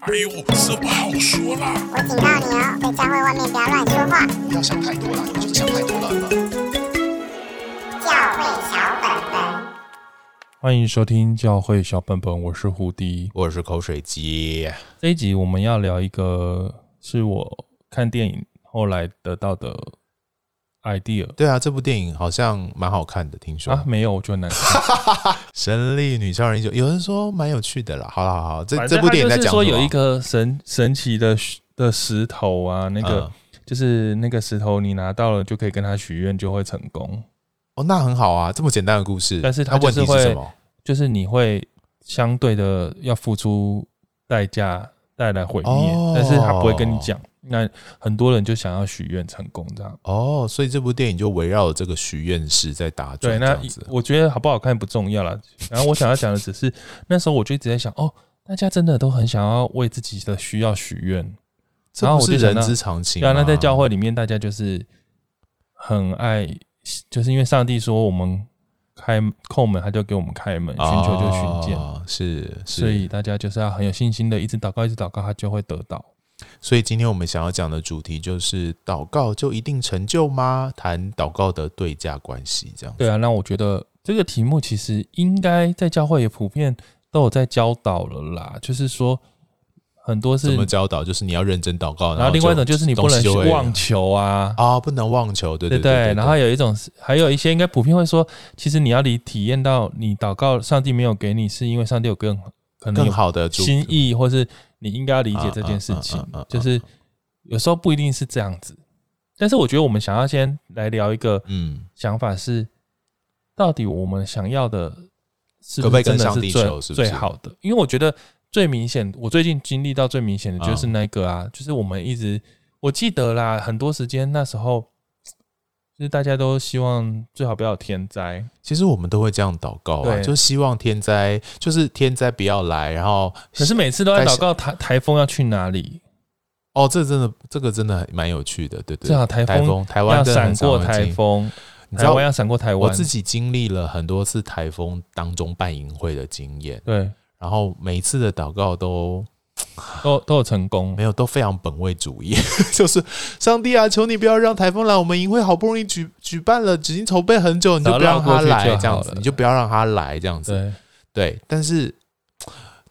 哎呦，这不好说啦！我警告你哦，在教会外面不要乱说话。不要想太多了，你就是想太多了。教会小本本，欢迎收听教会小本本，我是胡迪，我是口水鸡。这一集我们要聊一个，是我看电影后来得到的。idea 对啊，这部电影好像蛮好看的，听说啊，没有，我觉得难看。神力女超人英雄，有人说蛮有趣的啦。好了好好，这这部电影在讲说有一个神神奇的的石头啊，那个、嗯、就是那个石头，你拿到了就可以跟他许愿，就会成功。哦，那很好啊，这么简单的故事。但是它问题会，是什么？就是你会相对的要付出代价，带来毁灭，哦、但是他不会跟你讲。那很多人就想要许愿成功这样哦，所以这部电影就围绕这个许愿式在打转。对，那我觉得好不好看不重要了。然后我想要讲的只是，那时候我就一直在想，哦，大家真的都很想要为自己的需要许愿，然后我是人之常情。对啊，那在教会里面，大家就是很爱，就是因为上帝说我们开叩门，他就给我们开门，寻求就寻见，哦，是，是，所以大家就是要很有信心的，一直祷告，一直祷告，他就会得到。所以今天我们想要讲的主题就是祷告就一定成就吗？谈祷告的对价关系，这样。对啊，那我觉得这个题目其实应该在教会也普遍都有在教导了啦。就是说，很多是怎么教导？就是你要认真祷告，然后另外一种就是你不能去妄求啊啊，不能妄求，对对对，对，对，对。然后有一种是，还有一些应该普遍会说，其实你要你体验到你祷告，上帝没有给你，是因为上帝有更可能更好的心意，或是。你应该要理解这件事情，就是有时候不一定是这样子，但是我觉得我们想要先来聊一个，嗯，想法是，到底我们想要的是不是真的是最最好的？因为我觉得最明显，我最近经历到最明显的就是那个啊，就是我们一直我记得啦，很多时间那时候。就是大家都希望最好不要有天灾，其实我们都会这样祷告啊，就希望天灾就是天灾不要来，然后可是每次都在祷告台台风要去哪里？哦，这真的这个真的蛮有趣的，对对，最好台风台湾要闪过台风，你知台湾要闪过台湾。我自己经历了很多次台风当中办营会的经验，对，然后每一次的祷告都。都都有成功，没有都非常本位主义，就是上帝啊，求你不要让台风来，我们营会好不容易举举办了，已经筹备很久，你就不要让他来这样子，你就不要让他来这样子，对。对，但是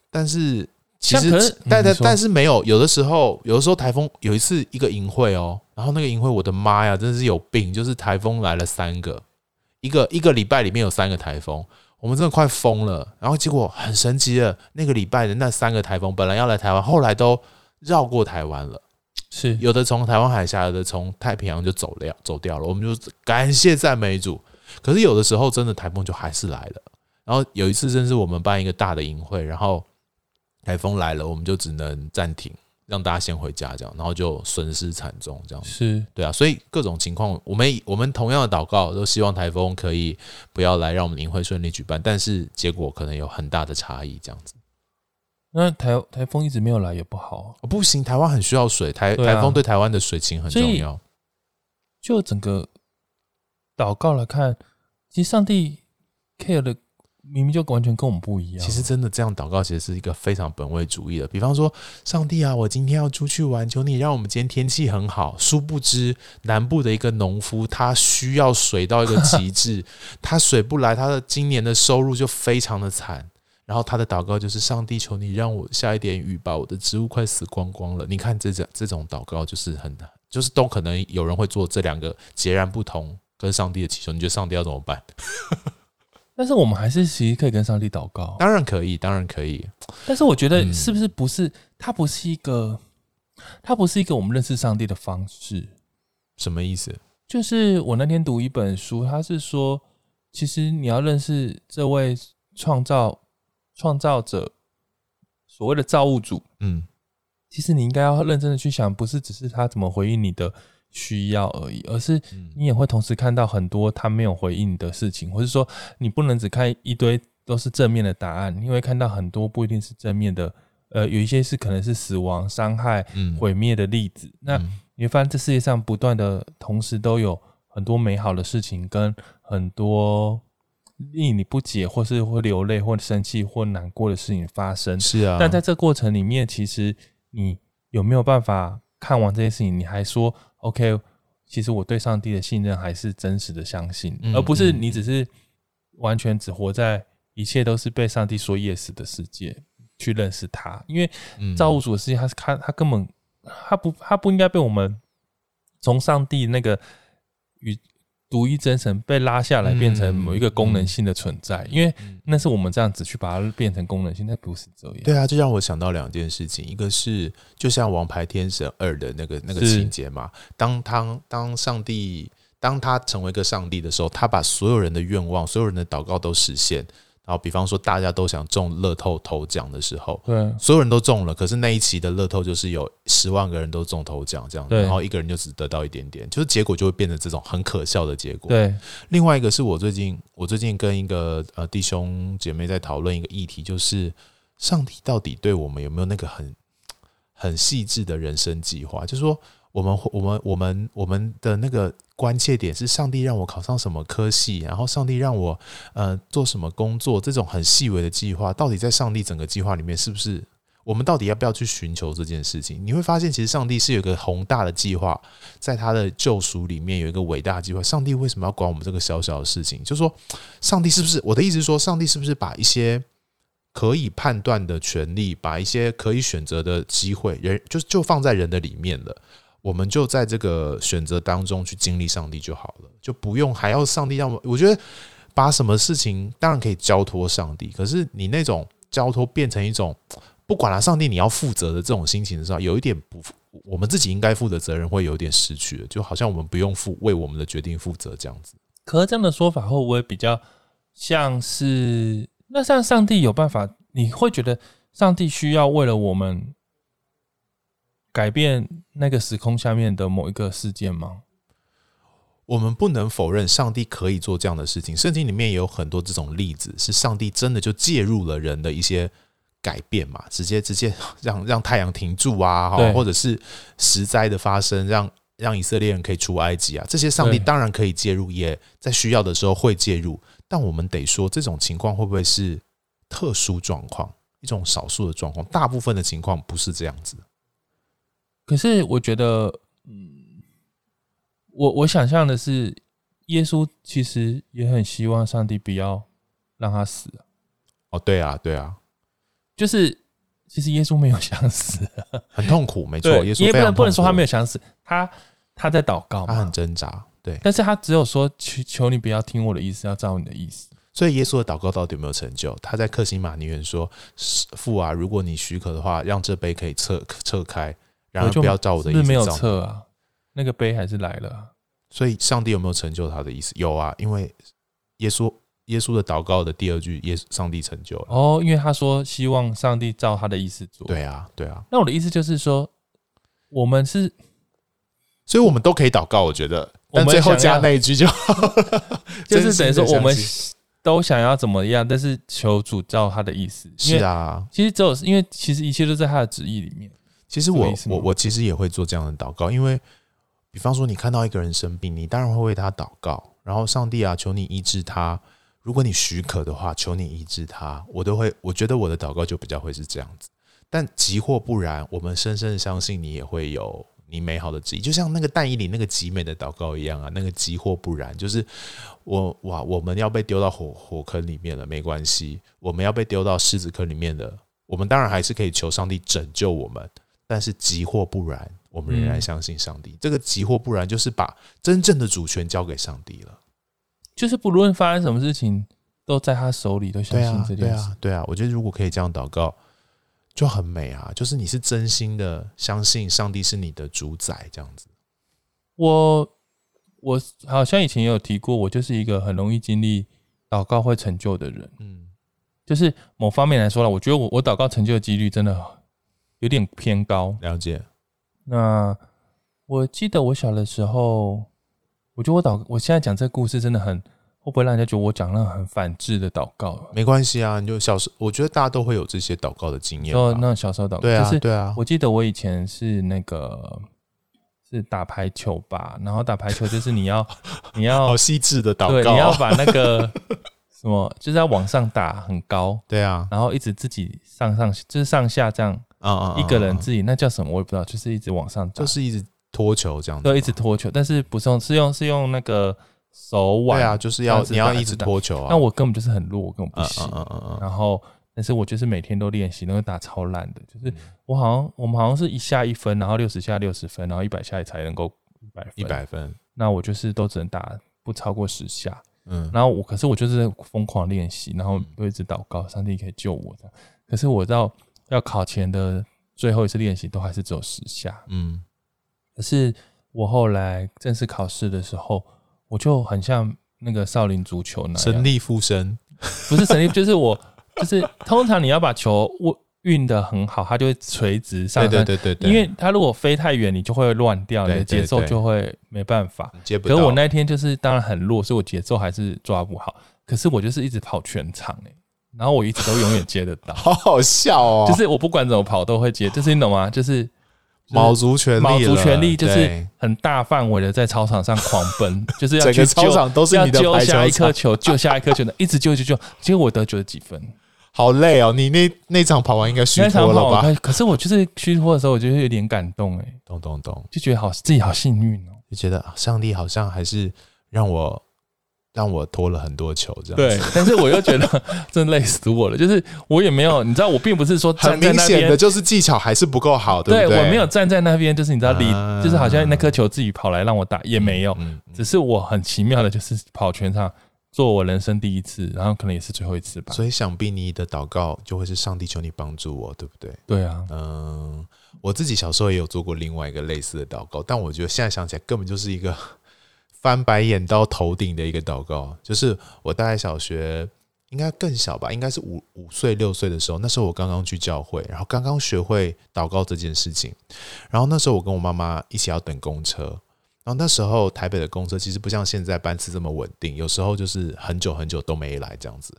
但是其实是但但但是没有，有的时候有的时候台风有一次一个营会哦，然后那个营会我的妈呀，真的是有病，就是台风来了三个，一个一个礼拜里面有三个台风。我们真的快疯了，然后结果很神奇的，那个礼拜的那三个台风本来要来台湾，后来都绕过台湾了。是有的从台湾海峡，有的从太平洋就走了，走掉了。我们就感谢赞美主。可是有的时候真的台风就还是来了。然后有一次，真是我们办一个大的营会，然后台风来了，我们就只能暂停。让大家先回家，这样，然后就损失惨重，这样是对啊，所以各种情况，我们我们同样的祷告，都希望台风可以不要来，让我们营会顺利举办，但是结果可能有很大的差异，这样子。那台台风一直没有来也不好，不行，台湾很需要水，台台风对台湾的水情很重要。就整个祷告来看，其实上帝 care 的。明明就完全跟我们不一样。其实真的这样祷告，其实是一个非常本位主义的。比方说，上帝啊，我今天要出去玩，求你让我们今天天气很好。殊不知，南部的一个农夫，他需要水到一个极致，他水不来，他的今年的收入就非常的惨。然后他的祷告就是：上帝，求你让我下一点雨吧，我的植物快死光光了。你看这种这种祷告，就是很难就是都可能有人会做这两个截然不同跟上帝的祈求。你觉得上帝要怎么办？但是我们还是其实可以跟上帝祷告，当然可以，当然可以。但是我觉得是不是不是，它不是一个，它不是一个我们认识上帝的方式。什么意思？就是我那天读一本书，他是说，其实你要认识这位创造创造者，所谓的造物主，嗯，其实你应该要认真的去想，不是只是他怎么回应你的。需要而已，而是你也会同时看到很多他没有回应的事情，或是说你不能只看一堆都是正面的答案，你会看到很多不一定是正面的，呃，有一些是可能是死亡、伤害、毁灭的例子。那你会发现这世界上不断的同时都有很多美好的事情跟很多令你不解，或是会流泪，或生气，或难过的事情发生。是啊，但在这过程里面，其实你有没有办法看完这些事情，你还说 OK？其实我对上帝的信任还是真实的相信，嗯、而不是你只是完全只活在一切都是被上帝说 yes 的世界去认识他。因为造物主的世界，他是他他根本他不他不应该被我们从上帝那个与。独一真神被拉下来，变成某一个功能性的存在，因为那是我们这样子去把它变成功能性，那不是这样。对啊，就让我想到两件事情，一个是就像《王牌天神二》的那个那个情节嘛，当他当上帝当他成为一个上帝的时候，他把所有人的愿望、所有人的祷告都实现。然后，比方说，大家都想中乐透头奖的时候，对，所有人都中了，可是那一期的乐透就是有十万个人都中头奖这样，然后一个人就只得到一点点，就是结果就会变成这种很可笑的结果。对，另外一个是我最近，我最近跟一个呃弟兄姐妹在讨论一个议题，就是上帝到底对我们有没有那个很很细致的人生计划？就是说。我们我们我们我们的那个关切点是上帝让我考上什么科系，然后上帝让我呃做什么工作，这种很细微的计划，到底在上帝整个计划里面是不是？我们到底要不要去寻求这件事情？你会发现，其实上帝是有一个宏大的计划，在他的救赎里面有一个伟大的计划。上帝为什么要管我们这个小小的事情？就是说，上帝是不是？我的意思是说，上帝是不是把一些可以判断的权利，把一些可以选择的机会，人就就放在人的里面了？我们就在这个选择当中去经历上帝就好了，就不用还要上帝让我。我觉得把什么事情当然可以交托上帝，可是你那种交托变成一种不管了，上帝你要负责的这种心情的时候，有一点不，我们自己应该负的责任会有点失去了，就好像我们不用负为我们的决定负责这样子。可是这样的说法会不会比较像是那像上帝有办法？你会觉得上帝需要为了我们？改变那个时空下面的某一个事件吗？我们不能否认上帝可以做这样的事情。圣经里面也有很多这种例子，是上帝真的就介入了人的一些改变嘛，直接直接 让让太阳停住啊，或者是石灾的发生，让让以色列人可以出埃及啊，这些上帝当然可以介入，也在需要的时候会介入。但我们得说，这种情况会不会是特殊状况，一种少数的状况？大部分的情况不是这样子。可是我觉得，嗯，我我想象的是，耶稣其实也很希望上帝不要让他死。哦，对啊，对啊，就是其实耶稣没有想死，很痛苦，没错。耶稣不能不能说他没有想死，他他在祷告，他很挣扎，对。但是他只有说求求你不要听我的意思，要照你的意思。所以耶稣的祷告到底有没有成就？他在克西马尼园说：“父啊，如果你许可的话，让这杯可以撤撤开。”然后不要照我的意思，是没有撤啊，那个杯还是来了啊。所以上帝有没有成就他的意思？有啊，因为耶稣耶稣的祷告的第二句，耶稣上帝成就了。哦，因为他说希望上帝照他的意思做。对啊，对啊。那我的意思就是说，我们是，所以我们都可以祷告。我觉得，但最后加那一句就好，就是等于说我们都想要怎么样，但是求主照他的意思。是啊，其实只有因为其实一切都在他的旨意里面。其实我我我其实也会做这样的祷告，因为比方说你看到一个人生病，你当然会为他祷告，然后上帝啊，求你医治他，如果你许可的话，求你医治他，我都会，我觉得我的祷告就比较会是这样子。但即或不然，我们深深的相信你也会有你美好的旨意，就像那个但以理那个极美的祷告一样啊，那个即或不然，就是我哇，我们要被丢到火火坑里面了，没关系，我们要被丢到狮子坑里面的，我们当然还是可以求上帝拯救我们。但是，急或不然，我们仍然相信上帝。嗯、这个“急或不然”就是把真正的主权交给上帝了。就是不论发生什么事情，都在他手里，都相信这件事。对啊，对啊。我觉得如果可以这样祷告，就很美啊。就是你是真心的相信上帝是你的主宰，这样子。我我好像以前也有提过，我就是一个很容易经历祷告会成就的人。嗯，就是某方面来说了，我觉得我我祷告成就的几率真的。有点偏高，了解。那我记得我小的时候，我觉得我祷，我现在讲这个故事真的很，会不会让人家觉得我讲了很反智的祷告？没关系啊，你就小时候，我觉得大家都会有这些祷告的经验。哦那小时候祷告，对啊，对啊。我记得我以前是那个是打排球吧，然后打排球就是你要 你要好细致的祷告，对，你要把那个什么就是要往上打很高，对啊，然后一直自己上上就是上下这样啊啊，一个人自己那叫什么？我也不知道，就是一直往上打，就是一直拖球这样子，对，一直拖球，但是不是用是用是用那个手腕，对啊，就是要你要一直拖球啊，那我根本就是很弱，我根本不行，嗯嗯嗯，然后但是我就是每天都练习，那个打超烂的，就是我好像我们好像是一下一分，然后六十下六十分，然后一百下才能够一百分，一百分，那我就是都只能打不超过十下。嗯，然后我可是我就是疯狂练习，然后我一直祷告，上帝可以救我的。可是我到要考前的最后一次练习，都还是只有十下。嗯，可是我后来正式考试的时候，我就很像那个少林足球那样，神力附身，不是神力，就是我，就是通常你要把球握。运的很好，它就会垂直上升。对对对对，因为它如果飞太远，你就会乱掉，你的节奏就会没办法。接不。可是我那天就是当然很弱，所以我节奏还是抓不好。可是我就是一直跑全场哎，然后我一直都永远接得到，好好笑哦。就是我不管怎么跑都会接，就是你懂吗？就是卯足全力，卯足全力，就是很大范围的在操场上狂奔，就是要整个操场都是你的救下一颗球，救下一颗球的，一直救救救，结果我得九十几分。好累哦！你那那场跑完应该虚脱了吧？可是我就是虚脱的时候，我觉得有点感动哎，咚咚咚，就觉得好自己好幸运哦，就觉得上帝好像还是让我让我拖了很多球这样。对，但是我又觉得 真累死我了，就是我也没有，你知道，我并不是说很明显的就是技巧还是不够好，对不对？我没有站在那边，就是你知道离，就是好像那颗球自己跑来让我打也没有，只是我很奇妙的就是跑全场。做我人生第一次，然后可能也是最后一次吧。所以想必你的祷告就会是上帝求你帮助我，对不对？对啊，嗯，我自己小时候也有做过另外一个类似的祷告，但我觉得现在想起来根本就是一个翻白眼到头顶的一个祷告。就是我大概小学应该更小吧，应该是五五岁六岁的时候，那时候我刚刚去教会，然后刚刚学会祷告这件事情，然后那时候我跟我妈妈一起要等公车。然后那时候台北的公车其实不像现在班次这么稳定，有时候就是很久很久都没来这样子。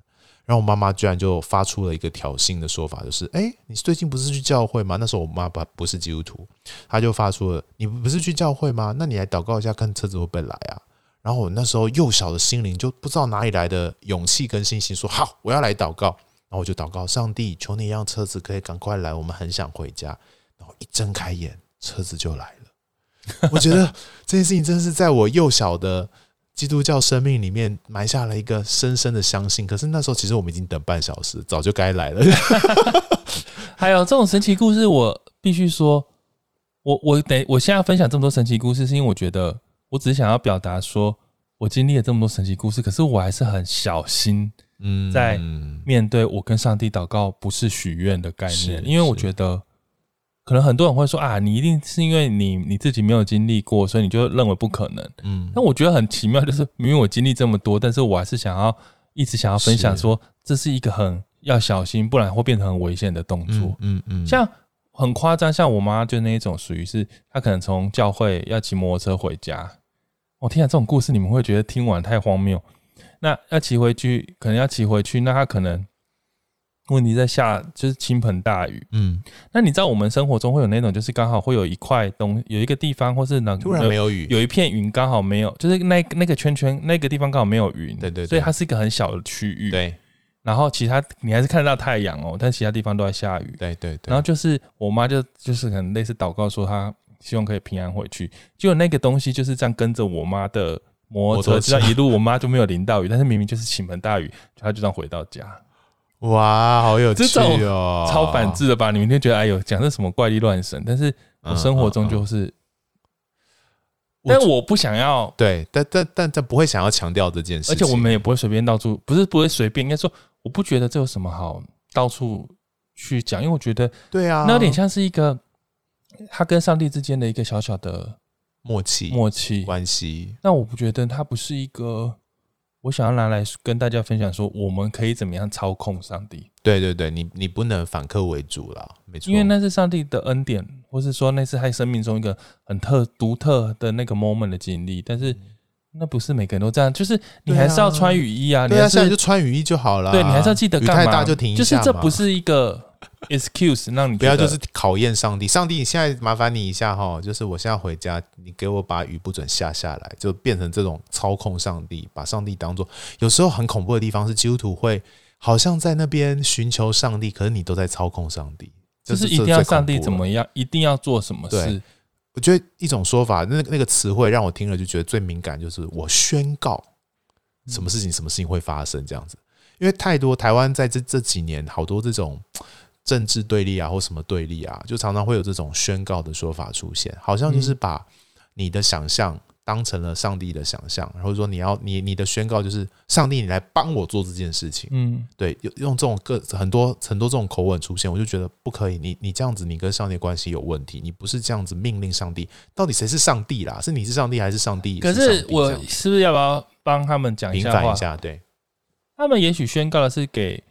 然后我妈妈居然就发出了一个挑衅的说法，就是：“哎，你最近不是去教会吗？”那时候我妈不不是基督徒，她就发出了：“你不是去教会吗？那你来祷告一下，看车子会不会来啊？”然后我那时候幼小的心灵就不知道哪里来的勇气跟信心，说：“好，我要来祷告。”然后我就祷告：“上帝，求你让车子可以赶快来，我们很想回家。”然后一睁开眼，车子就来了。我觉得这件事情真是在我幼小的基督教生命里面埋下了一个深深的相信。可是那时候其实我们已经等半小时，早就该来了。还有这种神奇故事，我必须说，我我等我现在分享这么多神奇故事，是因为我觉得我只是想要表达说，我经历了这么多神奇故事，可是我还是很小心，嗯，在面对我跟上帝祷告不是许愿的概念，因为我觉得。可能很多人会说啊，你一定是因为你你自己没有经历过，所以你就认为不可能。嗯，但我觉得很奇妙，就是明明我经历这么多，但是我还是想要一直想要分享说，这是一个很要小心，不然会变成很危险的动作。嗯嗯，像很夸张，像我妈就那一种属于是，她可能从教会要骑摩托车回家。我天啊，这种故事你们会觉得听完太荒谬。那要骑回去，可能要骑回去，那她可能。问题在下，就是倾盆大雨。嗯，那你知道我们生活中会有那种，就是刚好会有一块东，有一个地方，或是哪突然没有雨，有一片云刚好没有，就是那那个圈圈那个地方刚好没有云。对，对对，所以它是一个很小的区域。对，然后其他你还是看得到太阳哦，但其他地方都在下雨。对对对。然后就是我妈就就是可能类似祷告说她希望可以平安回去，结果那个东西就是这样跟着我妈的摩托车，这样一路我妈就没有淋到雨，但是明明就是倾盆大雨，她就这样回到家。哇，好有趣哦！超反智的吧？你明天觉得哎呦，讲的什么怪力乱神？但是我生活中就是，嗯嗯嗯、但我不想要对，但但但但不会想要强调这件事，而且我们也不会随便到处，不是不会随便，应该说我不觉得这有什么好到处去讲，因为我觉得对啊，那有点像是一个他跟上帝之间的一个小小的默契默契关系。那我不觉得它不是一个。我想要拿来跟大家分享说，我们可以怎么样操控上帝？对对对，你你不能反客为主了，没错。因为那是上帝的恩典，或是说那是他生命中一个很特独特的那个 moment 的经历。但是那不是每个人都这样，就是你还是要穿雨衣啊。对啊，现在就穿雨衣就好了。对，你还是要记得干嘛？雨太大就停一下。就是这不是一个 excuse，让你不要就是考验上帝。上帝，你现在麻烦你一下哈，就是我现在回家，你给我把雨不准下下来，就变成这种操控上帝，把上帝当做有时候很恐怖的地方是基督徒会好像在那边寻求上帝，可是你都在操控上帝。就是一定要上帝怎么样，一定要做什么事。我觉得一种说法，那那个词汇让我听了就觉得最敏感，就是我宣告什么事情，什么事情会发生这样子。因为太多台湾在这这几年，好多这种政治对立啊，或什么对立啊，就常常会有这种宣告的说法出现，好像就是把你的想象。当成了上帝的想象，或者说你要你你的宣告就是上帝，你来帮我做这件事情。嗯，对，用用这种各很多很多这种口吻出现，我就觉得不可以。你你这样子，你跟上帝关系有问题。你不是这样子命令上帝，到底谁是上帝啦？是你是上帝还是上帝？可是我是不是要不要帮他们讲一下话？对，他们也许宣告的是给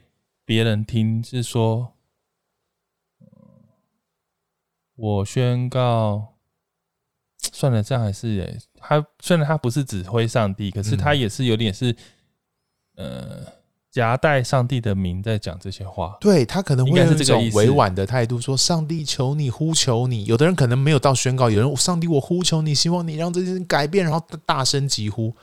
别人听，是说，我宣告。算了，这样还是诶，他虽然他不是指挥上帝，可是他也是有点是，呃，夹带上帝的名在讲这些话。对，他可能会用这种委婉的态度说：“上帝求你，呼求你。”有的人可能没有到宣告，有人上帝我呼求你，希望你让这件事改变，然后大声疾呼。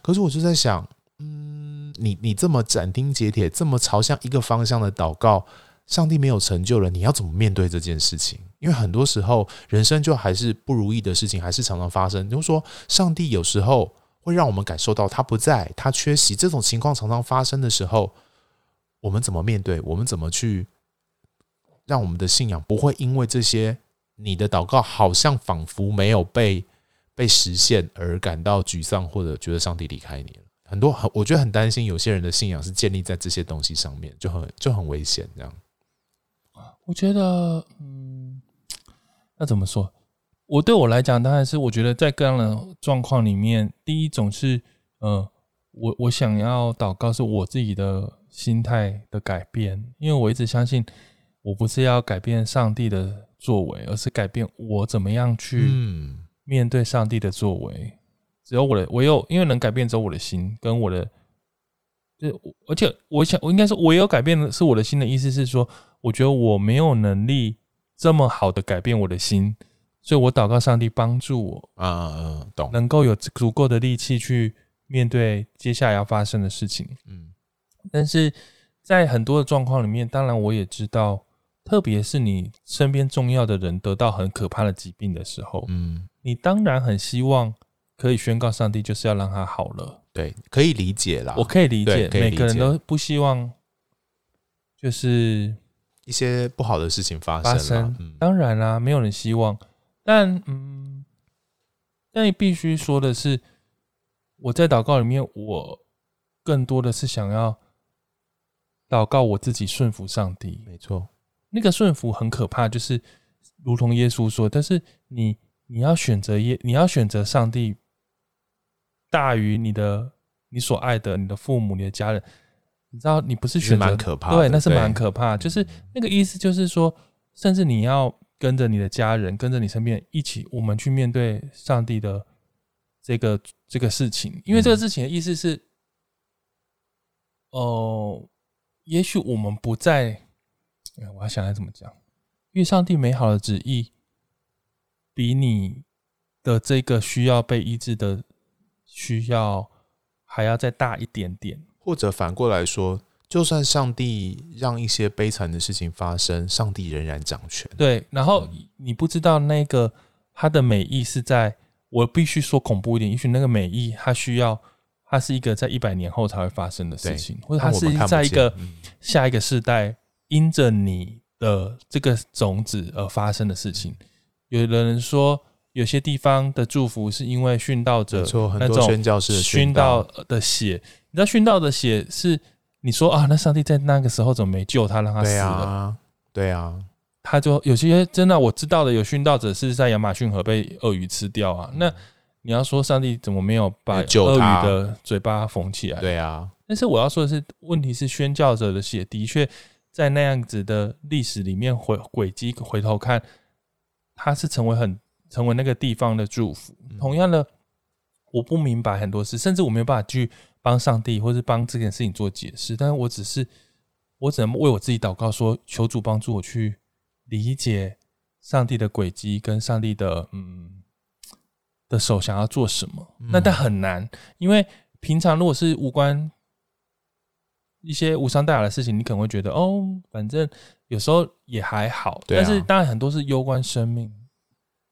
可是我就在想，嗯，你你这么斩钉截铁，这么朝向一个方向的祷告。上帝没有成就了，你要怎么面对这件事情？因为很多时候人生就还是不如意的事情，还是常常发生。就是说，上帝有时候会让我们感受到他不在，他缺席，这种情况常常发生的时候，我们怎么面对？我们怎么去让我们的信仰不会因为这些你的祷告好像仿佛没有被被实现而感到沮丧，或者觉得上帝离开你了？很多很，我觉得很担心，有些人的信仰是建立在这些东西上面，就很就很危险，这样。我觉得，嗯，那怎么说？我对我来讲，当然是我觉得在各样的状况里面，第一种是，呃，我我想要祷告是我自己的心态的改变，因为我一直相信，我不是要改变上帝的作为，而是改变我怎么样去面对上帝的作为。只有我的，我有，因为能改变，只有我的心跟我的。就而且我想，我应该说，我有改变的是我的心的意思是说，我觉得我没有能力这么好的改变我的心，所以我祷告上帝帮助我啊，懂，能够有足够的力气去面对接下来要发生的事情。嗯，但是在很多的状况里面，当然我也知道，特别是你身边重要的人得到很可怕的疾病的时候，嗯，你当然很希望可以宣告上帝就是要让他好了。对，可以理解啦。我可以理解，每个人都不希望就是一些不好的事情发生。发生，嗯、当然啦，没有人希望。但嗯，但你必须说的是，我在祷告里面，我更多的是想要祷告我自己顺服上帝。没错，那个顺服很可怕，就是如同耶稣说，但是你你要选择耶，你要选择上帝。大于你的你所爱的你的父母你的家人，你知道你不是选择，蛮可怕，对，那是蛮可怕。就是那个意思，就是说，甚至你要跟着你的家人，跟着你身边一起，我们去面对上帝的这个这个事情。因为这个事情的意思是，哦、呃，也许我们不在，我要想来怎么讲？因为上帝美好的旨意，比你的这个需要被医治的。需要还要再大一点点，或者反过来说，就算上帝让一些悲惨的事情发生，上帝仍然掌权。对，然后你不知道那个他的美意是在，我必须说恐怖一点，也许那个美意，它需要，它是一个在一百年后才会发生的事情，或者它是在一个下一个世代，因着你的这个种子而发生的事情。有的人说。有些地方的祝福是因为殉道者那种宣教士殉道的血，你知道殉道的血是你说啊，那上帝在那个时候怎么没救他，让他死了？对啊，他就有些真的我知道的有殉道者是在亚马逊河被鳄鱼吃掉啊。那你要说上帝怎么没有把鳄鱼的嘴巴缝起来？对啊，但是我要说的是，问题是宣教者的血的确在那样子的历史里面回轨迹回头看，他是成为很。成为那个地方的祝福。同样的，我不明白很多事，甚至我没有办法去帮上帝或是帮这件事情做解释。但是我只是，我只能为我自己祷告说，说求主帮助我去理解上帝的轨迹跟上帝的嗯的手想要做什么。那但很难，因为平常如果是无关。一些无伤大雅的事情，你可能会觉得哦，反正有时候也还好。啊、但是当然很多是攸关生命，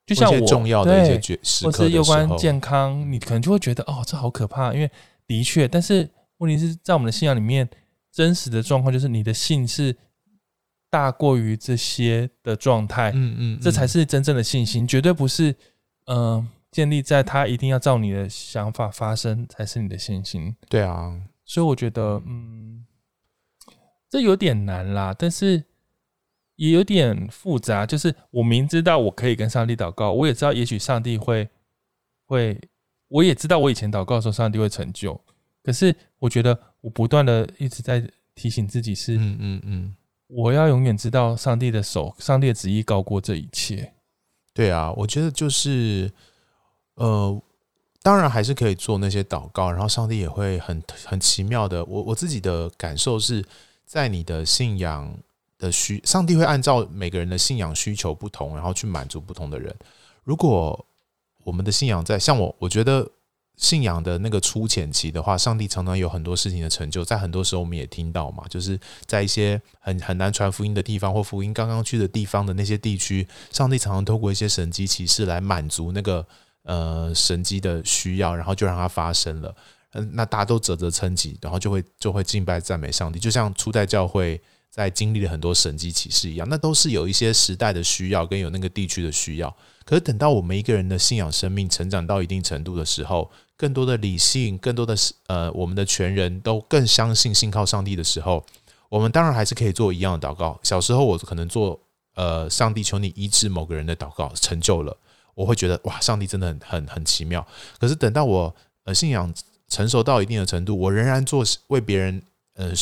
就像我重要的一些时刻，或是攸关健康，你可能就会觉得哦，这好可怕。因为的确，但是问题是在我们的信仰里面，真实的状况就是你的信是大过于这些的状态。嗯，嗯嗯，这才是真正的信心，绝对不是嗯、呃、建立在他一定要照你的想法发生才是你的信心。对啊。所以我觉得，嗯，这有点难啦，但是也有点复杂。就是我明知道我可以跟上帝祷告，我也知道也许上帝会会，我也知道我以前祷告的时候上帝会成就。可是我觉得我不断的一直在提醒自己是，嗯嗯嗯，我要永远知道上帝的手，上帝的旨意高过这一切。对啊，我觉得就是，呃。当然还是可以做那些祷告，然后上帝也会很很奇妙的。我我自己的感受是在你的信仰的需，上帝会按照每个人的信仰需求不同，然后去满足不同的人。如果我们的信仰在像我，我觉得信仰的那个初浅期的话，上帝常常有很多事情的成就。在很多时候我们也听到嘛，就是在一些很很难传福音的地方，或福音刚刚去的地方的那些地区，上帝常常透过一些神迹奇事来满足那个。呃，神迹的需要，然后就让它发生了。嗯，那大家都啧啧称奇，然后就会就会敬拜赞美上帝，就像初代教会在经历了很多神迹奇事一样。那都是有一些时代的需要，跟有那个地区的需要。可是等到我们一个人的信仰生命成长到一定程度的时候，更多的理性，更多的呃，我们的全人都更相信信靠上帝的时候，我们当然还是可以做一样的祷告。小时候我可能做呃，上帝求你医治某个人的祷告，成就了。我会觉得哇，上帝真的很很很奇妙。可是等到我呃信仰成熟到一定的程度，我仍然做为别人呃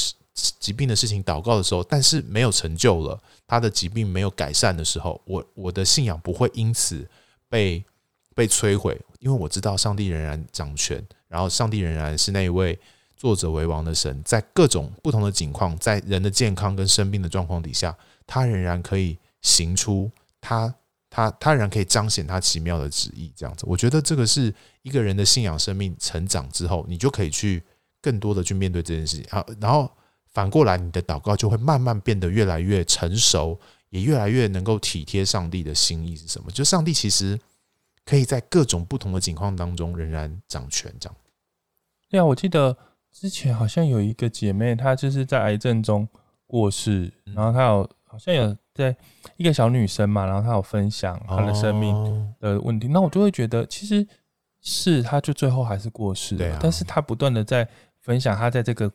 疾病的事情祷告的时候，但是没有成就了，他的疾病没有改善的时候，我我的信仰不会因此被被摧毁，因为我知道上帝仍然掌权，然后上帝仍然是那一位作者为王的神，在各种不同的境况，在人的健康跟生病的状况底下，他仍然可以行出他。他他仍然可以彰显他奇妙的旨意，这样子，我觉得这个是一个人的信仰生命成长之后，你就可以去更多的去面对这件事情。好，然后反过来，你的祷告就会慢慢变得越来越成熟，也越来越能够体贴上帝的心意是什么。就上帝其实可以在各种不同的情况当中仍然掌权，这样。对啊，我记得之前好像有一个姐妹，她就是在癌症中过世，然后她有好像有。在，一个小女生嘛，然后她有分享她的生命的问题，那我就会觉得，其实是她就最后还是过世了，但是她不断的在分享她在这个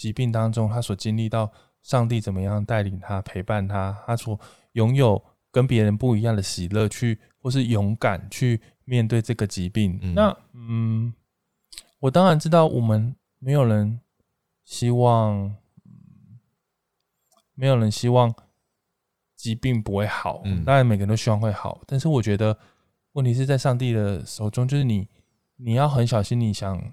疾病当中，他所经历到上帝怎么样带领他、陪伴他，他所拥有跟别人不一样的喜乐，去或是勇敢去面对这个疾病。那嗯，我当然知道，我们没有人希望，没有人希望。疾病不会好，当然每个人都希望会好，但是我觉得问题是在上帝的手中，就是你你要很小心，你想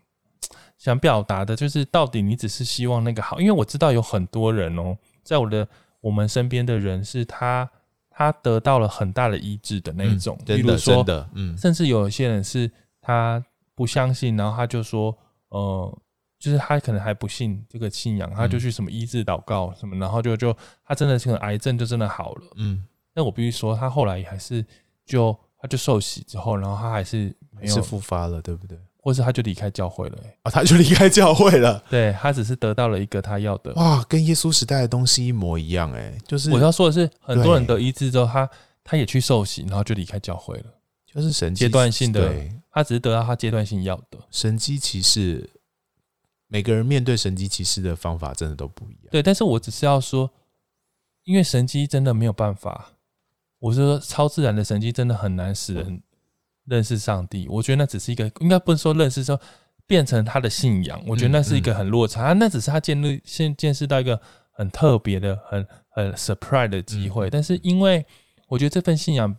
想表达的，就是到底你只是希望那个好，因为我知道有很多人哦，在我的我们身边的人是他他得到了很大的医治的那一种，比如说，嗯，甚至有一些人是他不相信，然后他就说，呃。就是他可能还不信这个信仰，他就去什么医治祷告什么，然后就就他真的是个癌症就真的好了。嗯，那我必须说，他后来还是就他就受洗之后，然后他还是没有是复发了，对不对？或是他就离开教会了、欸？啊，他就离开教会了。对，他只是得到了一个他要的。哇，跟耶稣时代的东西一模一样哎、欸！就是我要说的是，很多人得医治之后，他他也去受洗，然后就离开教会了。就是神阶段性的，他只是得到他阶段性要的神机骑士。每个人面对神机骑士的方法真的都不一样。对，但是我只是要说，因为神机真的没有办法。我是说，超自然的神机真的很难使人认识上帝。我觉得那只是一个，应该不是说认识，说变成他的信仰。我觉得那是一个很落差，那只是他建立见见识到一个很特别的、很很 surprise 的机会。但是因为我觉得这份信仰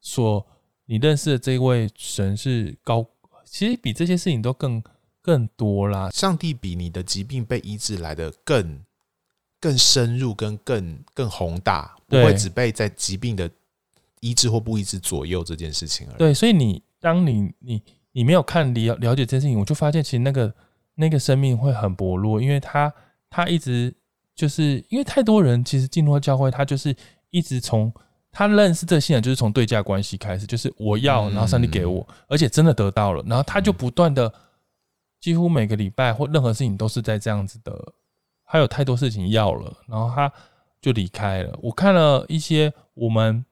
所你认识的这位神是高。其实比这些事情都更更多啦。上帝比你的疾病被医治来的更更深入，跟更更宏大，不会只被在疾病的医治或不一致左右这件事情而已。对，所以你当你你你没有看了了解这件事情，我就发现其实那个那个生命会很薄弱，因为他他一直就是因为太多人其实进入教会，他就是一直从。他认识这个信仰就是从对价关系开始，就是我要，然后上帝给我，而且真的得到了，然后他就不断的，几乎每个礼拜或任何事情都是在这样子的。他有太多事情要了，然后他就离开了。我看了一些我们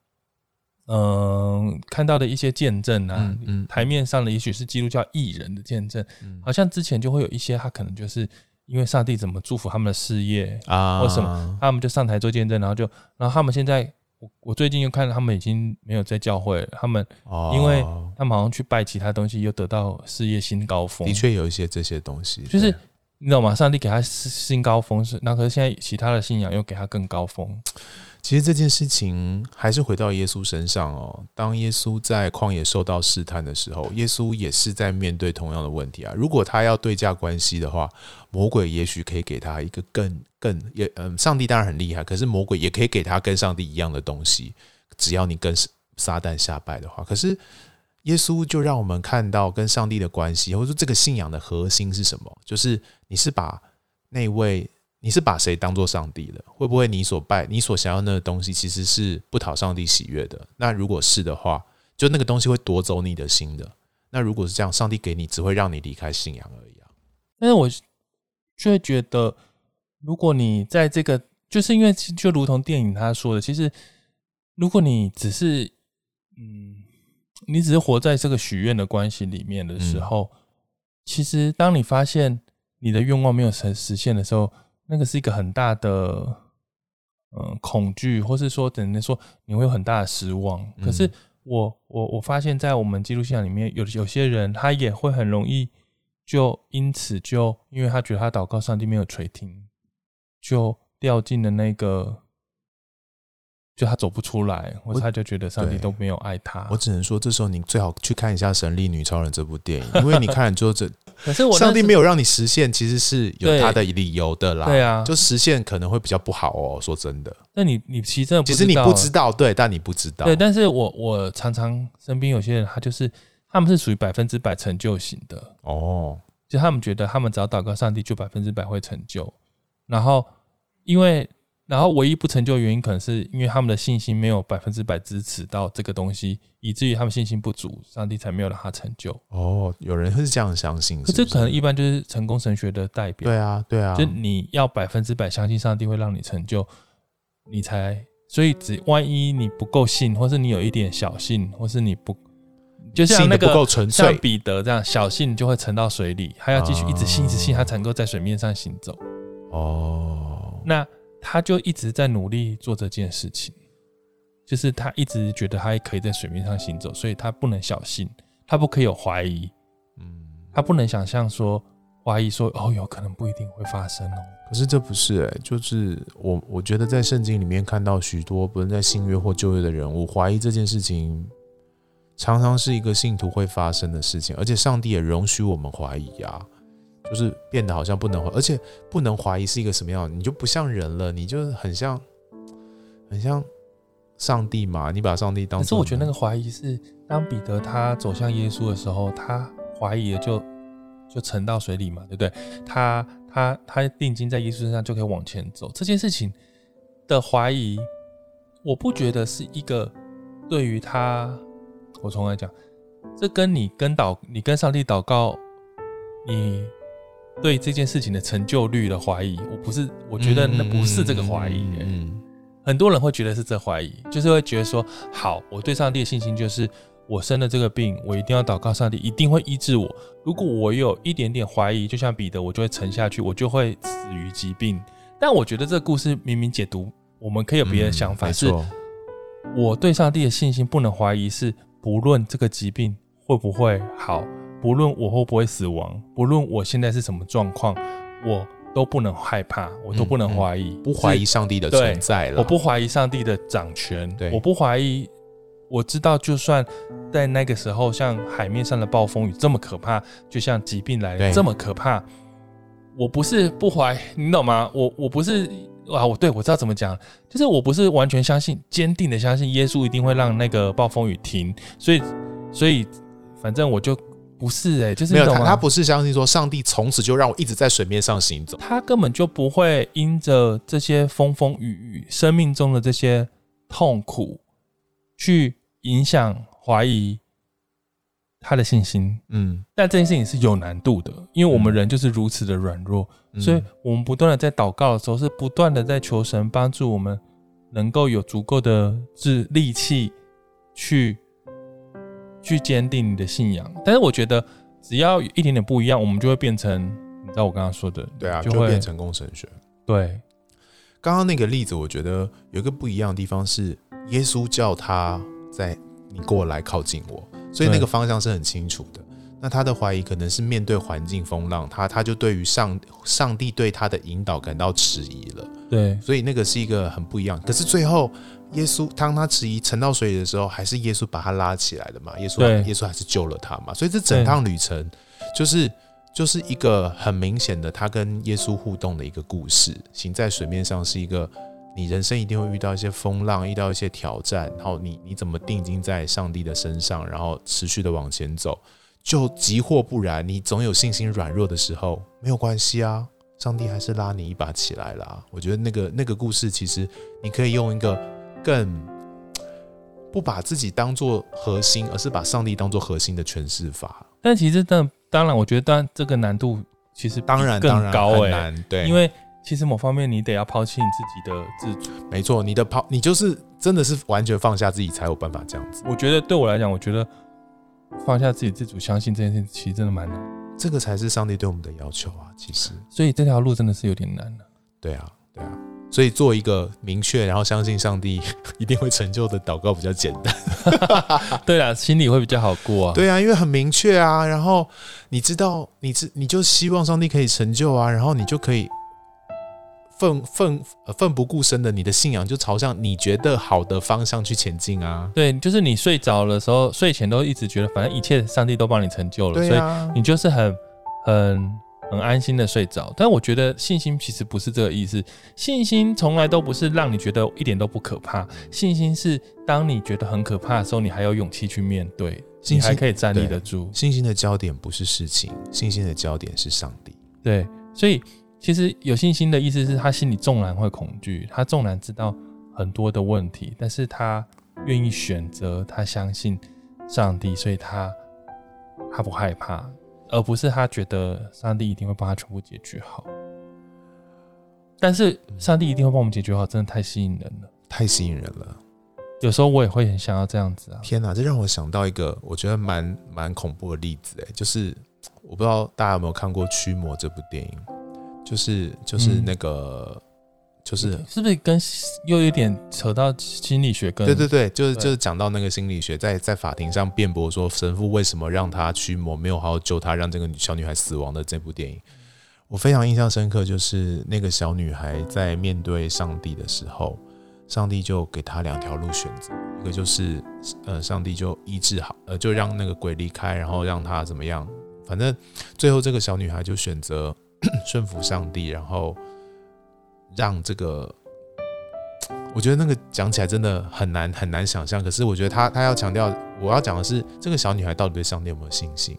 嗯看到的一些见证啊，台面上的也许是基督教艺人的见证，好像之前就会有一些他可能就是因为上帝怎么祝福他们的事业啊，或什么，他们就上台做见证，然后就然后他们现在。我我最近又看到他们已经没有在教会了，他们因为他们好像去拜其他东西，又得到事业新高峰。的确有一些这些东西，就是你知道吗？上帝给他新高峰是，那可是现在其他的信仰又给他更高峰。其实这件事情还是回到耶稣身上哦。当耶稣在旷野受到试探的时候，耶稣也是在面对同样的问题啊。如果他要对价关系的话，魔鬼也许可以给他一个更更也嗯，上帝当然很厉害，可是魔鬼也可以给他跟上帝一样的东西，只要你跟撒旦下拜的话。可是耶稣就让我们看到跟上帝的关系，或者说这个信仰的核心是什么？就是你是把那位。你是把谁当做上帝的？会不会你所拜、你所想要那个东西，其实是不讨上帝喜悦的？那如果是的话，就那个东西会夺走你的心的。那如果是这样，上帝给你只会让你离开信仰而已啊。但是我却会觉得，如果你在这个，就是因为就如同电影他说的，其实如果你只是嗯，你只是活在这个许愿的关系里面的时候，嗯、其实当你发现你的愿望没有实实现的时候，那个是一个很大的，嗯，恐惧，或是说等于说你会有很大的失望。可是我我我发现，在我们基督信仰里面，有有些人他也会很容易就因此就因为他觉得他祷告上帝没有垂听，就掉进了那个。就他走不出来，或者他就觉得上帝都没有爱他。我只能说，这时候你最好去看一下《神力女超人》这部电影，因为你看了之后，这 可是我上帝没有让你实现，其实是有他的理由的啦。对啊，就实现可能会比较不好哦。说真的，那你你其实真的其实你不知道，对，但你不知道。对，但是我我常常身边有些人，他就是他们是属于百分之百成就型的哦，就他们觉得他们只要祷告上帝，就百分之百会成就。然后因为。然后唯一不成就的原因，可能是因为他们的信心没有百分之百支持到这个东西，以至于他们信心不足，上帝才没有让他成就。哦，有人会是这样相信是是？可这可能一般就是成功神学的代表。对啊，对啊，就你要百分之百相信上帝会让你成就，你才所以只万一你不够信，或是你有一点小信，或是你不就像那个不够纯粹，像彼得这样小信就会沉到水里，他要继续一直信，一直信，他才能够在水面上行走。哦，那。他就一直在努力做这件事情，就是他一直觉得他也可以在水面上行走，所以他不能小心，他不可以有怀疑，嗯，他不能想象说怀疑说哦，有可能不一定会发生哦。可是这不是哎、欸，就是我我觉得在圣经里面看到许多不论在新约或旧约的人物怀疑这件事情，常常是一个信徒会发生的事情，而且上帝也容许我们怀疑啊。就是变得好像不能怀，而且不能怀疑是一个什么样？你就不像人了，你就是很像，很像上帝嘛？你把上帝当……可是我觉得那个怀疑是，当彼得他走向耶稣的时候，他怀疑了就就沉到水里嘛，对不对？他他他定睛在耶稣身上就可以往前走。这件事情的怀疑，我不觉得是一个对于他，我从来讲，这跟你跟祷，你跟上帝祷告，你。对这件事情的成就率的怀疑，我不是，我觉得那不是这个怀疑。嗯，很多人会觉得是这怀疑，就是会觉得说，好，我对上帝的信心就是，我生了这个病，我一定要祷告上帝一定会医治我。如果我有一点点怀疑，就像彼得，我就会沉下去，我就会死于疾病。但我觉得这个故事明明解读，我们可以有别的想法，是我对上帝的信心不能怀疑，是不论这个疾病会不会好。不论我会不会死亡，不论我现在是什么状况，我都不能害怕，我都不能怀疑，嗯嗯、不怀疑上帝的存在了。我不怀疑上帝的掌权，对，我不怀疑，我知道，就算在那个时候，像海面上的暴风雨这么可怕，就像疾病来了这么可怕，我不是不怀，你懂吗？我我不是啊，我对我知道怎么讲，就是我不是完全相信，坚定的相信耶稣一定会让那个暴风雨停，所以所以反正我就不是哎、欸，就是没有他，他不是相信说上帝从此就让我一直在水面上行走，他根本就不会因着这些风风雨雨，生命中的这些痛苦。去影响怀疑他的信心，嗯，但这件事情是有难度的，因为我们人就是如此的软弱，嗯，所以我们不断的在祷告的时候，是不断的在求神帮助我们，能够有足够的智力气去去坚定你的信仰。但是我觉得，只要有一点点不一样，我们就会变成，你知道我刚刚说的，对啊，就会变成工程学。对，刚刚那个例子，我觉得有一个不一样的地方是。耶稣叫他在你过来靠近我，所以那个方向是很清楚的。那他的怀疑可能是面对环境风浪，他他就对于上上帝对他的引导感到迟疑了。对，所以那个是一个很不一样。可是最后耶稣当他迟疑沉到水里的时候，还是耶稣把他拉起来的嘛？耶稣耶稣还是救了他嘛？所以这整趟旅程就是就是一个很明显的他跟耶稣互动的一个故事。行在水面上是一个。你人生一定会遇到一些风浪，遇到一些挑战，然后你你怎么定睛在上帝的身上，然后持续的往前走，就急或不然，你总有信心软弱的时候，没有关系啊，上帝还是拉你一把起来了。我觉得那个那个故事，其实你可以用一个更不把自己当做核心，而是把上帝当做核心的诠释法。但其实，当当然，我觉得当然这个难度其实当然更高哎、对，因为。其实某方面，你得要抛弃你自己的自主。没错，你的抛，你就是真的是完全放下自己，才有办法这样子。我觉得对我来讲，我觉得放下自己自主，相信这件事情，其实真的蛮难。这个才是上帝对我们的要求啊！其实，所以这条路真的是有点难的。对啊，对啊。所以做一个明确，然后相信上帝 一定会成就的祷告比较简单。对啊，心里会比较好过啊。对啊，因为很明确啊。然后你知道，你知你就希望上帝可以成就啊，然后你就可以。奋奋奋不顾身的，你的信仰就朝向你觉得好的方向去前进啊！对，就是你睡着的时候，睡前都一直觉得，反正一切上帝都帮你成就了，啊，所以你就是很很很安心的睡着。但我觉得信心其实不是这个意思，信心从来都不是让你觉得一点都不可怕。信心是当你觉得很可怕的时候，你还有勇气去面对，你还可以站立得住。信心的焦点不是事情，信心的焦点是上帝。对，所以。其实有信心的意思是他心里纵然会恐惧，他纵然知道很多的问题，但是他愿意选择，他相信上帝，所以他他不害怕，而不是他觉得上帝一定会帮他全部解决好。但是上帝一定会帮我们解决好，真的太吸引人了，太吸引人了。有时候我也会很想要这样子啊！天哪，这让我想到一个我觉得蛮蛮恐怖的例子，哎，就是我不知道大家有没有看过《驱魔》这部电影。就是就是那个，嗯、就是是不是跟又有点扯到心理学跟？对对对，就是就是讲到那个心理学，在在法庭上辩驳说神父为什么让他驱魔，没有好好救他，让这个小女孩死亡的这部电影，我非常印象深刻。就是那个小女孩在面对上帝的时候，上帝就给她两条路选择，一个就是呃，上帝就医治好，呃，就让那个鬼离开，然后让她怎么样，反正最后这个小女孩就选择。顺服上帝，然后让这个，我觉得那个讲起来真的很难很难想象。可是我觉得他他要强调，我要讲的是这个小女孩到底对上帝有没有信心？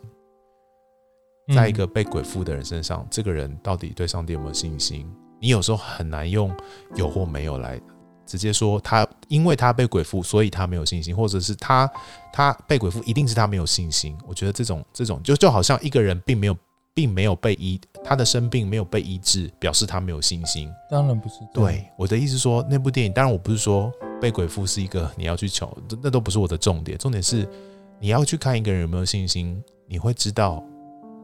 在一个被鬼附的人身上，这个人到底对上帝有没有信心？你有时候很难用有或没有来直接说他，因为他被鬼附，所以他没有信心，或者是他他被鬼附，一定是他没有信心。我觉得这种这种就就好像一个人并没有。并没有被医，他的生病没有被医治，表示他没有信心。当然不是。对，我的意思说，那部电影，当然我不是说被鬼附是一个你要去求，那都不是我的重点。重点是你要去看一个人有没有信心，你会知道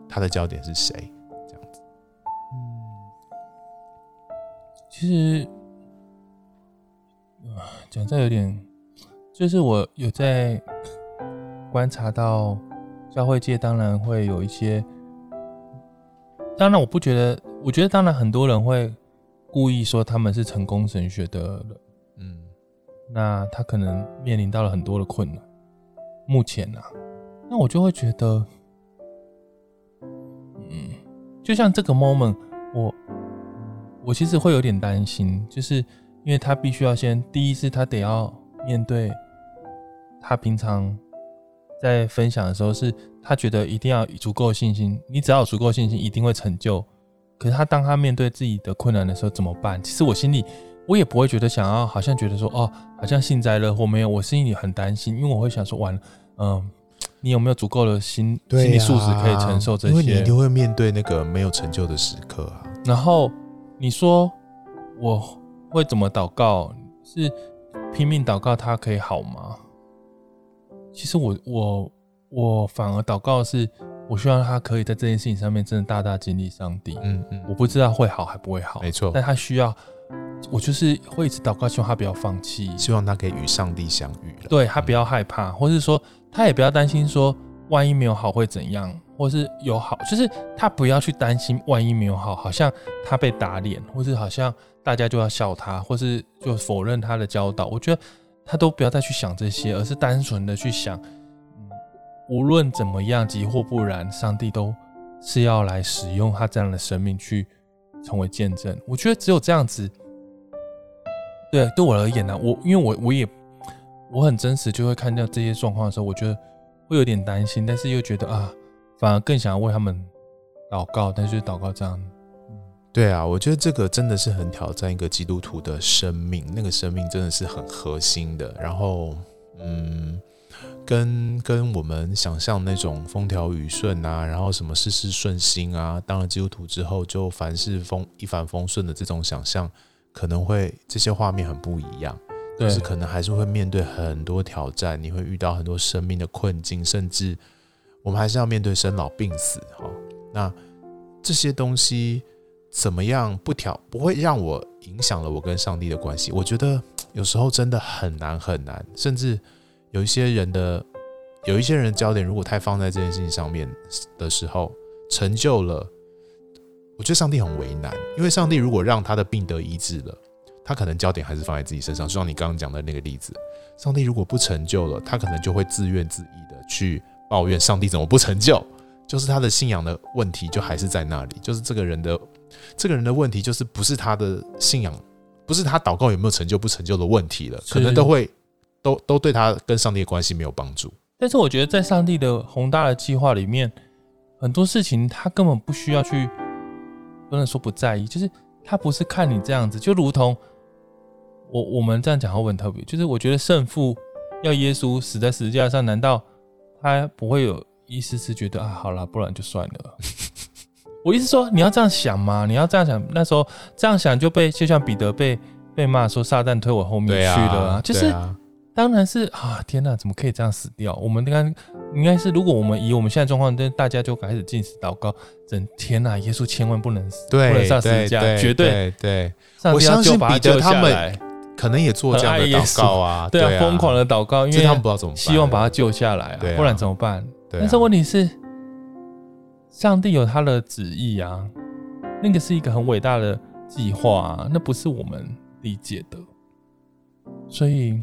他的焦点是谁。这样子。嗯，其实，讲这有点，就是我有在观察到教会界，当然会有一些。当然，我不觉得。我觉得，当然，很多人会故意说他们是成功神学的人，嗯，那他可能面临到了很多的困难。目前呢、啊，那我就会觉得，嗯，就像这个 moment，我我其实会有点担心，就是因为他必须要先，第一是他得要面对他平常在分享的时候，是他觉得一定要足够信心，你只要有足够信心，一定会成就。可是他当他面对自己的困难的时候怎么办？其实我心里我也不会觉得想要，好像觉得说哦，好像幸灾乐祸没有。我心里很担心，因为我会想说，完了，嗯，你有没有足够的心、啊、心理素质可以承受这些？因为你一定会面对那个没有成就的时刻啊。然后你说我会怎么祷告？是拼命祷告他可以好吗？其实我我我反而祷告的是。我希望他可以在这件事情上面真的大大经历上帝。嗯嗯，我不知道会好还不会好，没错。但他需要，我就是会一直祷告，希望他不要放弃，希望他可以与上帝相遇。对，他不要害怕，或是说他也不要担心说万一没有好会怎样，或是有好，就是他不要去担心万一没有好，好像他被打脸，或是好像大家就要笑他，或是就否认他的教导。我觉得他都不要再去想这些，而是单纯的去想。无论怎么样，即或不然，上帝都是要来使用他这样的生命去成为见证。我觉得只有这样子，对对我而言呢、我因为我我也我很真实，就会看到这些状况的时候，我觉得会有点担心，但是又觉得啊，反而更想要为他们祷告。但是祷告这样，对啊，我觉得这个真的是很挑战一个基督徒的生命，那个生命真的是很核心的。然后，嗯。跟跟我们想象那种风调雨顺啊，然后什么事事顺心啊，当了基督徒之后就凡事风一帆风顺的这种想象，可能会这些画面很不一样，对就是可能还是会面对很多挑战，你会遇到很多生命的困境，甚至我们还是要面对生老病死哈。那这些东西怎么样不挑不会让我影响了我跟上帝的关系？我觉得有时候真的很难很难，甚至。有一些人的，有一些人的焦点如果太放在这件事情上面的时候，成就了，我觉得上帝很为难，因为上帝如果让他的病得医治了，他可能焦点还是放在自己身上，就像你刚刚讲的那个例子，上帝如果不成就了，他可能就会自怨自艾的去抱怨上帝怎么不成就，就是他的信仰的问题就还是在那里，就是这个人的这个人的问题就是不是他的信仰，不是他祷告有没有成就不成就的问题了，可能都会。都都对他跟上帝的关系没有帮助，但是我觉得在上帝的宏大的计划里面，很多事情他根本不需要去，不能说不在意，就是他不是看你这样子，就如同我我们这样讲会很特别，就是我觉得胜负要耶稣死在十字架上，难道他不会有一丝丝觉得啊，好了，不然就算了？我意思说你要这样想吗？你要这样想，那时候这样想就被就像彼得被被骂说撒旦推我后面去了啊，就是。当然是啊！天哪，怎么可以这样死掉？我们应该应该是，如果我们以我们现在状况，大家就开始进食祷告，整天哪，耶稣千万不能死，不能上十字架，绝对对。我相信彼得他们可能也做这样的祷告啊，对啊，疯狂的祷告，因为他们不知道怎么办，希望把他救下来啊，不然怎么办？但是问题是，上帝有他的旨意啊，那个是一个很伟大的计划啊，那不是我们理解的，所以。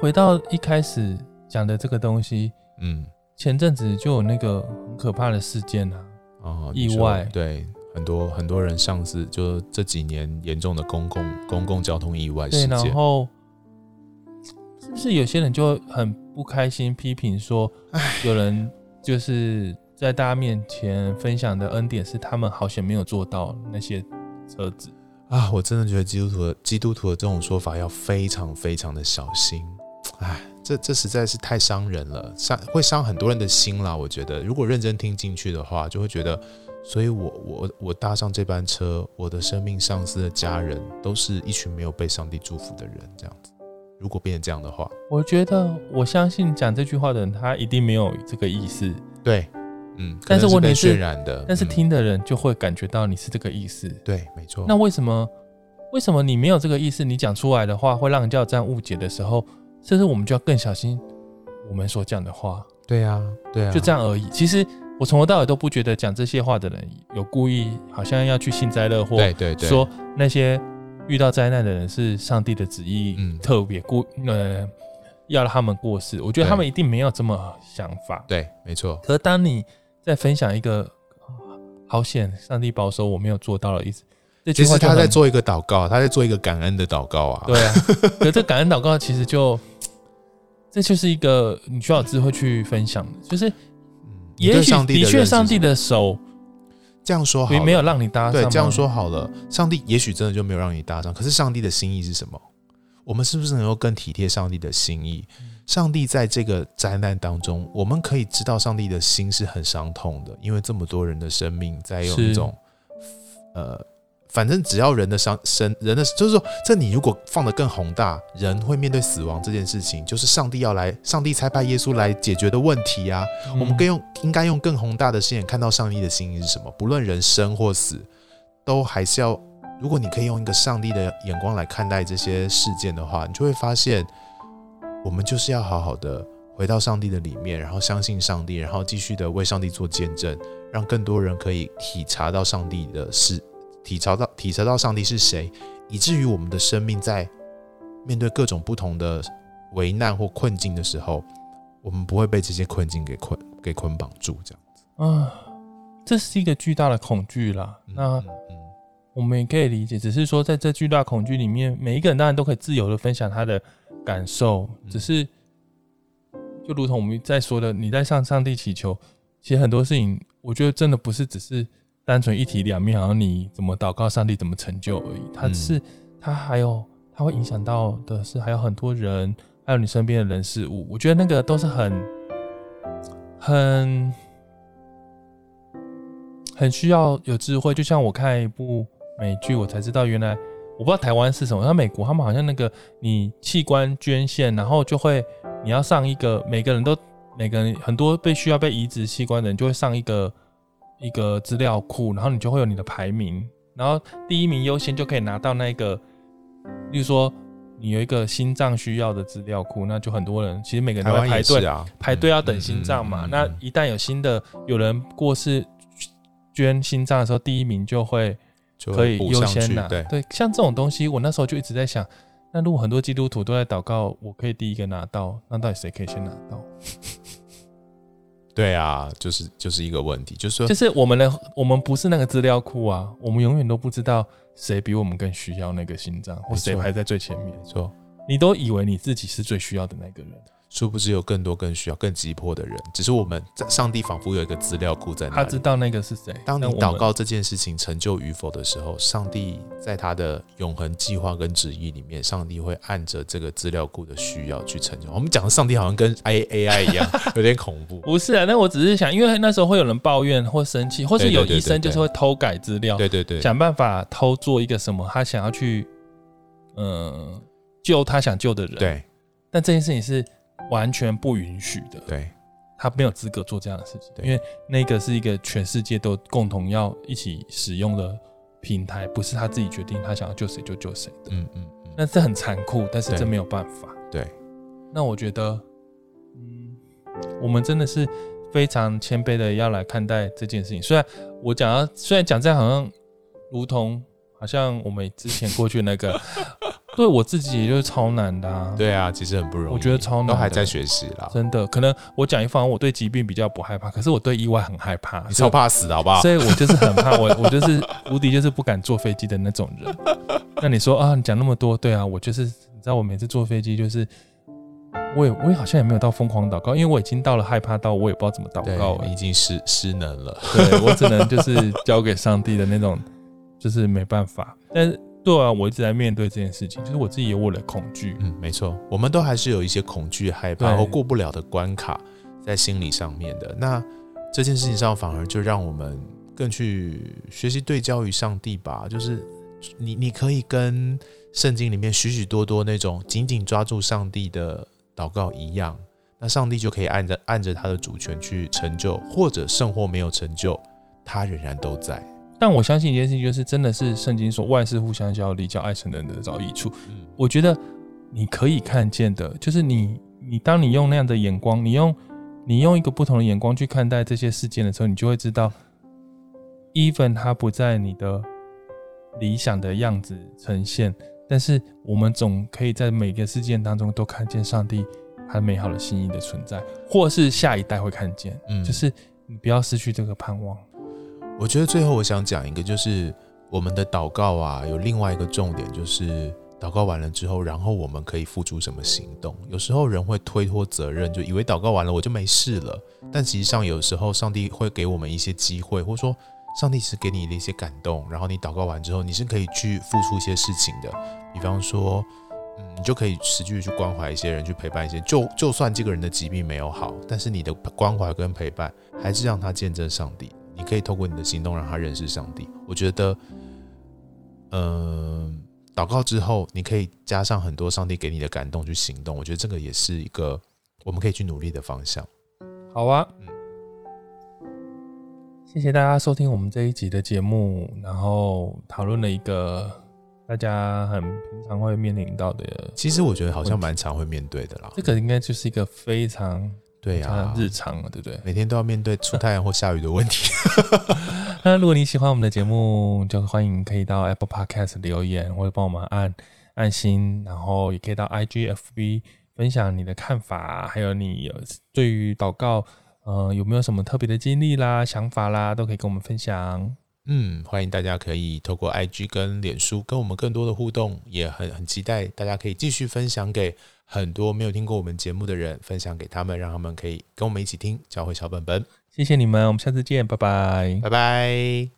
回到一开始讲的这个东西，嗯，前阵子就有那个很可怕的事件啊，哦，意外，对，很多很多人上次就这几年严重的公共公共交通意外事件，然后是不是有些人就很不开心，批评说，有人就是在大家面前分享的恩典是他们好像没有做到那些车子。啊，我真的觉得基督徒的基督徒的这种说法要非常非常的小心。哎，这这实在是太伤人了，伤会伤很多人的心啦。我觉得，如果认真听进去的话，就会觉得，所以我我我搭上这班车，我的生命上司的家人都是一群没有被上帝祝福的人，这样子。如果变成这样的话，我觉得我相信讲这句话的人，他一定没有这个意思。对，嗯，但是问题是，渲染的，但是听的人就会感觉到你是这个意思。嗯、对，没错。那为什么为什么你没有这个意思？你讲出来的话，会让人家有这样误解的时候？这是我们就要更小心我们所讲的话。对呀，对呀，就这样而已。其实我从头到尾都不觉得讲这些话的人有故意，好像要去幸灾乐祸。对对对，说那些遇到灾难的人是上帝的旨意，嗯，特别过呃要让他们过世。我觉得他们一定没有这么想法。对，没错。可是当你在分享一个好险，上帝保守我没有做到的意思。其实他在做一个祷告，他在做一个感恩的祷告啊。对啊，可这感恩祷告其实就，这就是一个你需要智慧去分享的，就是，也许的确上帝的手这样说好，没有让你搭上。对，这样说好了，上帝也许真的就没有让你搭上。可是上帝的心意是什么？我们是不是能够更体贴上帝的心意？上帝在这个灾难当中，我们可以知道上帝的心是很伤痛的，因为这么多人的生命在用一种呃。反正只要人的伤生，人的就是说，这你如果放得更宏大，人会面对死亡这件事情，就是上帝要来，上帝差派耶稣来解决的问题啊。嗯、我们更用应该用更宏大的视野看到上帝的心意是什么。不论人生或死，都还是要。如果你可以用一个上帝的眼光来看待这些事件的话，你就会发现，我们就是要好好的回到上帝的里面，然后相信上帝，然后继续的为上帝做见证，让更多人可以体察到上帝的事。体察到体察到上帝是谁，以至于我们的生命在面对各种不同的危难或困境的时候，我们不会被这些困境给捆给捆绑住，这样子。啊，这是一个巨大的恐惧啦。嗯、那我们也可以理解，只是说在这巨大恐惧里面，每一个人当然都可以自由的分享他的感受，只是就如同我们在说的，你在向上帝祈求，其实很多事情，我觉得真的不是只是。单纯一体两面，好像你怎么祷告，上帝怎么成就而已。它是，它还有，它会影响到的是，还有很多人，还有你身边的人事物。我觉得那个都是很，很，很需要有智慧。就像我看一部美剧，我才知道原来我不知道台湾是什么。像美国，他们好像那个你器官捐献，然后就会你要上一个，每个人都每个人很多被需要被移植器官的人就会上一个。一个资料库，然后你就会有你的排名，然后第一名优先就可以拿到那个，例如说你有一个心脏需要的资料库，那就很多人其实每个人都在排队啊，排队要等心脏嘛。那一旦有新的有人过世捐心脏的时候，第一名就会可以优先拿。对对，像这种东西，我那时候就一直在想，那如果很多基督徒都在祷告，我可以第一个拿到，那到底谁可以先拿到？对啊，就是就是一个问题，就是说，就是我们的我们不是那个资料库啊，我们永远都不知道谁比我们更需要那个心脏，或谁排在最前面。没错，你都以为你自己是最需要的那个人。殊不知有更多更需要、更急迫的人，只是我们在上帝仿佛有一个资料库在那里，他知道那个是谁。当你祷告这件事情成就与否的时候，上帝在他的永恒计划跟旨意里面，上帝会按着这个资料库的需要去成就。我们讲的上帝好像跟 A A I 一样，有点恐怖。不是啊，那我只是想，因为那时候会有人抱怨或生气，或是有医生就是会偷改资料，对对对，想办法偷做一个什么，他想要去嗯、呃、救他想救的人。对，但这件事情是。完全不允许的，对，他没有资格做这样的事情，因为那个是一个全世界都共同要一起使用的平台，不是他自己决定他想要救谁就救谁的，嗯嗯，那是很残酷，但是这没有办法，对，那我觉得，嗯，我们真的是非常谦卑的要来看待这件事情，虽然我讲到，虽然讲这样好像如同好像我们之前过去那个。对我自己也就是超难的啊！对啊，其实很不容易。我觉得超难，都还在学习啦。真的，可能我讲一方，我对疾病比较不害怕，可是我对意外很害怕。你超怕死的，好不好？所以我就是很怕，我我就是 无敌，就是不敢坐飞机的那种人。那你说啊，你讲那么多，对啊，我就是，你知道，我每次坐飞机，就是我也我也好像也没有到疯狂祷告，因为我已经到了害怕到我也不知道怎么祷告，已经失失能了。对，我只能就是交给上帝的那种，就是没办法，但是。对啊，我一直在面对这件事情，就是我自己有我的恐惧。嗯，没错，我们都还是有一些恐惧、害怕或过不了的关卡在心理上面的。那这件事情上，反而就让我们更去学习对焦于上帝吧。就是你，你可以跟圣经里面许许多多那种紧紧抓住上帝的祷告一样，那上帝就可以按着按着他的主权去成就，或者圣或没有成就，他仍然都在。但我相信一件事情，就是真的是圣经说万事互相效力，叫爱神的人得着益处。嗯，我觉得你可以看见的，就是你你当你用那样的眼光，你用你用一个不同的眼光去看待这些事件的时候，你就会知道，even 它不在你的理想的样子呈现，但是我们总可以在每个事件当中都看见上帝他美好的心意的存在，或是下一代会看见。嗯，就是你不要失去这个盼望。我觉得最后我想讲一个，就是我们的祷告啊，有另外一个重点，就是祷告完了之后，然后我们可以付出什么行动？有时候人会推脱责任，就以为祷告完了我就没事了，但实际上有时候上帝会给我们一些机会，或者说上帝是给你的一些感动，然后你祷告完之后，你是可以去付出一些事情的。比方说，嗯，你就可以持续去关怀一些人，去陪伴一些，就就算这个人的疾病没有好，但是你的关怀跟陪伴还是让他见证上帝。你可以透过你的行动让他认识上帝。我觉得，嗯，祷告之后，你可以加上很多上帝给你的感动去行动。我觉得这个也是一个我们可以去努力的方向。好啊，嗯，谢谢大家收听我们这一集的节目，然后讨论了一个大家很平常会面临到的。其实我觉得好像蛮常会面对的啦。这个应该就是一个非常。对呀，日常对不对？每天都要面对出太阳或下雨的问题。那如果你喜欢我们的节目，就欢迎可以到 Apple Podcast 留言，或者帮我们按按心，然后也可以到 IGFB 分享你的看法，还有你有对于祷告，呃，有没有什么特别的经历啦、想法啦，都可以跟我们分享。嗯，欢迎大家可以透过 IG 跟脸书跟我们更多的互动，也很很期待大家可以继续分享给。很多没有听过我们节目的人，分享给他们，让他们可以跟我们一起听教会小本本。谢谢你们，我们下次见，拜拜，拜拜。